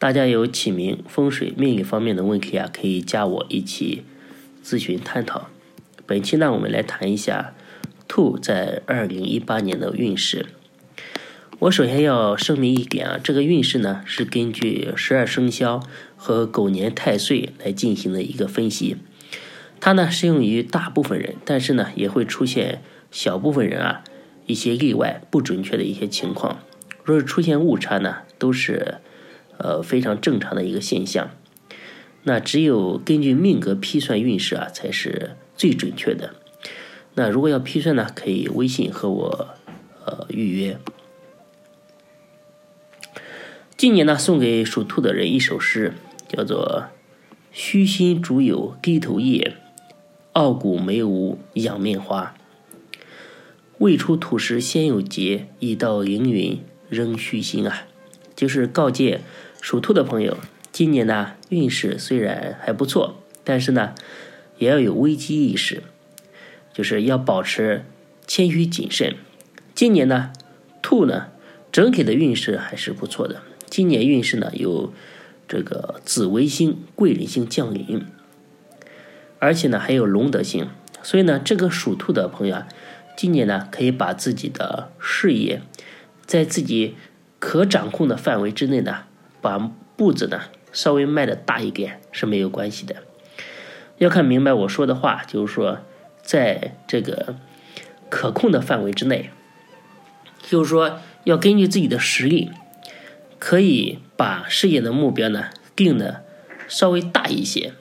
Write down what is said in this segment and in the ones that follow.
大家有起名、风水、命理方面的问题啊，可以加我一起咨询探讨。本期呢，我们来谈一下兔在二零一八年的运势。我首先要声明一点啊，这个运势呢是根据十二生肖和狗年太岁来进行的一个分析，它呢适用于大部分人，但是呢也会出现小部分人啊一些例外、不准确的一些情况。若是出现误差呢，都是。呃，非常正常的一个现象。那只有根据命格批算运势啊，才是最准确的。那如果要批算呢，可以微信和我呃预约。今年呢，送给属兔的人一首诗，叫做“虚心竹有低头叶，傲骨梅无仰面花。未出土时先有节，已到凌云仍虚心啊。”就是告诫。属兔的朋友，今年呢运势虽然还不错，但是呢也要有危机意识，就是要保持谦虚谨慎。今年呢兔呢整体的运势还是不错的，今年运势呢有这个紫微星、贵人星降临，而且呢还有龙德星，所以呢这个属兔的朋友啊，今年呢可以把自己的事业在自己可掌控的范围之内呢。把步子呢稍微迈的大一点是没有关系的，要看明白我说的话，就是说在这个可控的范围之内，就是说要根据自己的实力，可以把事业的目标呢定的稍微大一些，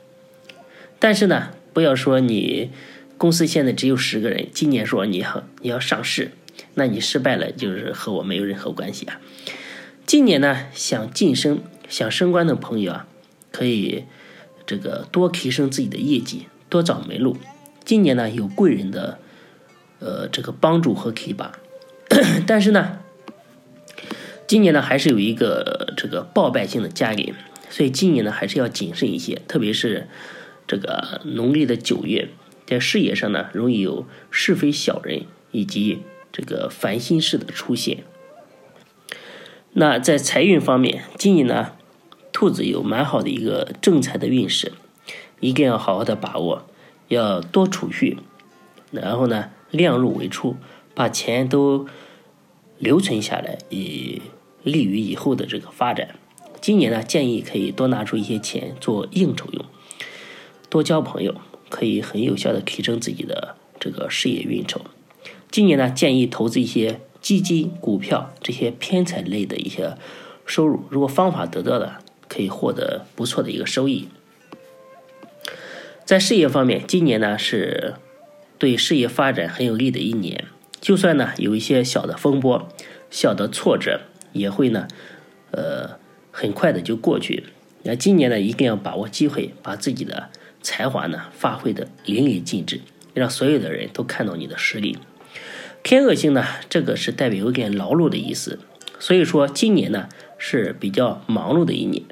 但是呢不要说你公司现在只有十个人，今年说你要你要上市，那你失败了就是和我没有任何关系啊。今年呢，想晋升、想升官的朋友啊，可以这个多提升自己的业绩，多找门路。今年呢，有贵人的呃这个帮助和提拔，但是呢，今年呢还是有一个这个报败性的家临，所以今年呢还是要谨慎一些，特别是这个农历的九月，在事业上呢容易有是非小人以及这个烦心事的出现。那在财运方面，今年呢，兔子有蛮好的一个正财的运势，一定要好好的把握，要多储蓄，然后呢，量入为出，把钱都留存下来，以利于以后的这个发展。今年呢，建议可以多拿出一些钱做应酬用，多交朋友，可以很有效的提升自己的这个事业运筹。今年呢，建议投资一些。基金、股票这些偏财类的一些收入，如果方法得到的，可以获得不错的一个收益。在事业方面，今年呢是对事业发展很有利的一年。就算呢有一些小的风波、小的挫折，也会呢呃很快的就过去。那今年呢一定要把握机会，把自己的才华呢发挥的淋漓尽致，让所有的人都看到你的实力。天恶星呢，这个是代表有点劳碌的意思，所以说今年呢是比较忙碌的一年。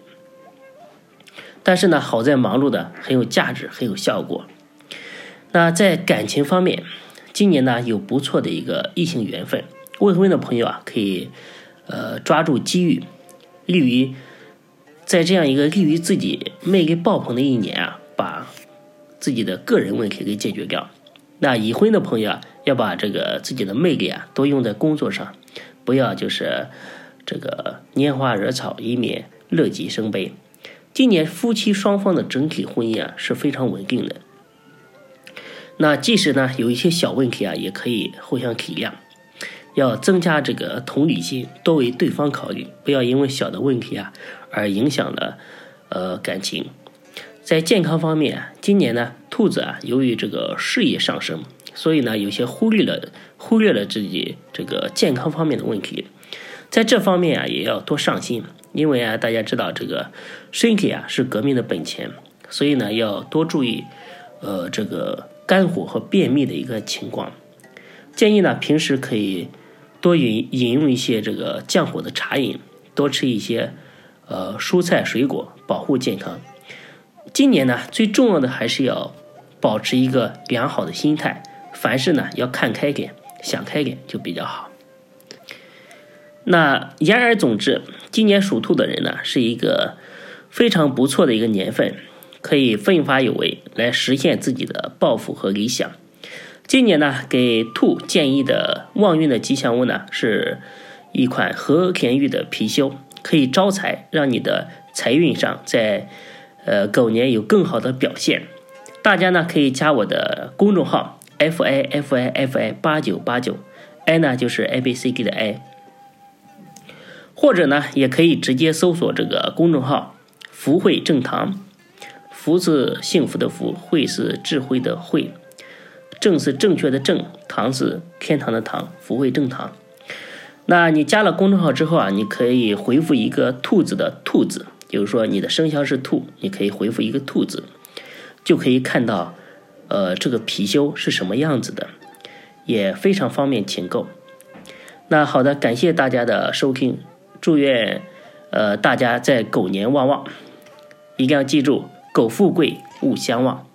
但是呢，好在忙碌的很有价值，很有效果。那在感情方面，今年呢有不错的一个异性缘分，未婚的朋友啊可以呃抓住机遇，利于在这样一个利于自己魅力爆棚的一年啊，把自己的个人问题给解决掉。那已婚的朋友啊，要把这个自己的魅力啊，多用在工作上，不要就是这个拈花惹草，以免乐极生悲。今年夫妻双方的整体婚姻啊是非常稳定的。那即使呢有一些小问题啊，也可以互相体谅，要增加这个同理心，多为对方考虑，不要因为小的问题啊而影响了呃感情。在健康方面，今年呢，兔子啊，由于这个事业上升，所以呢，有些忽略了忽略了自己这个健康方面的问题。在这方面啊，也要多上心，因为啊，大家知道这个身体啊是革命的本钱，所以呢要多注意，呃，这个肝火和便秘的一个情况。建议呢平时可以多饮饮用一些这个降火的茶饮，多吃一些呃蔬菜水果，保护健康。今年呢最重要的还是要保持一个良好的心态，凡事呢要看开点，想开点就比较好。那言而总之，今年属兔的人呢，是一个非常不错的一个年份，可以奋发有为，来实现自己的抱负和理想。今年呢，给兔建议的旺运的吉祥物呢，是一款和田玉的貔貅，可以招财，让你的财运上在呃狗年有更好的表现。大家呢可以加我的公众号 f i f i f i 八九八九，i 呢就是 a b c d 的 i。或者呢，也可以直接搜索这个公众号“福慧正堂”，福是幸福的福，慧是智慧的慧，正是正确的正，堂是天堂的堂，福慧正堂。那你加了公众号之后啊，你可以回复一个兔子的兔子，就是说你的生肖是兔，你可以回复一个兔子，就可以看到，呃，这个貔貅是什么样子的，也非常方便请购。那好的，感谢大家的收听。祝愿，呃，大家在狗年旺旺，一定要记住，狗富贵勿相忘。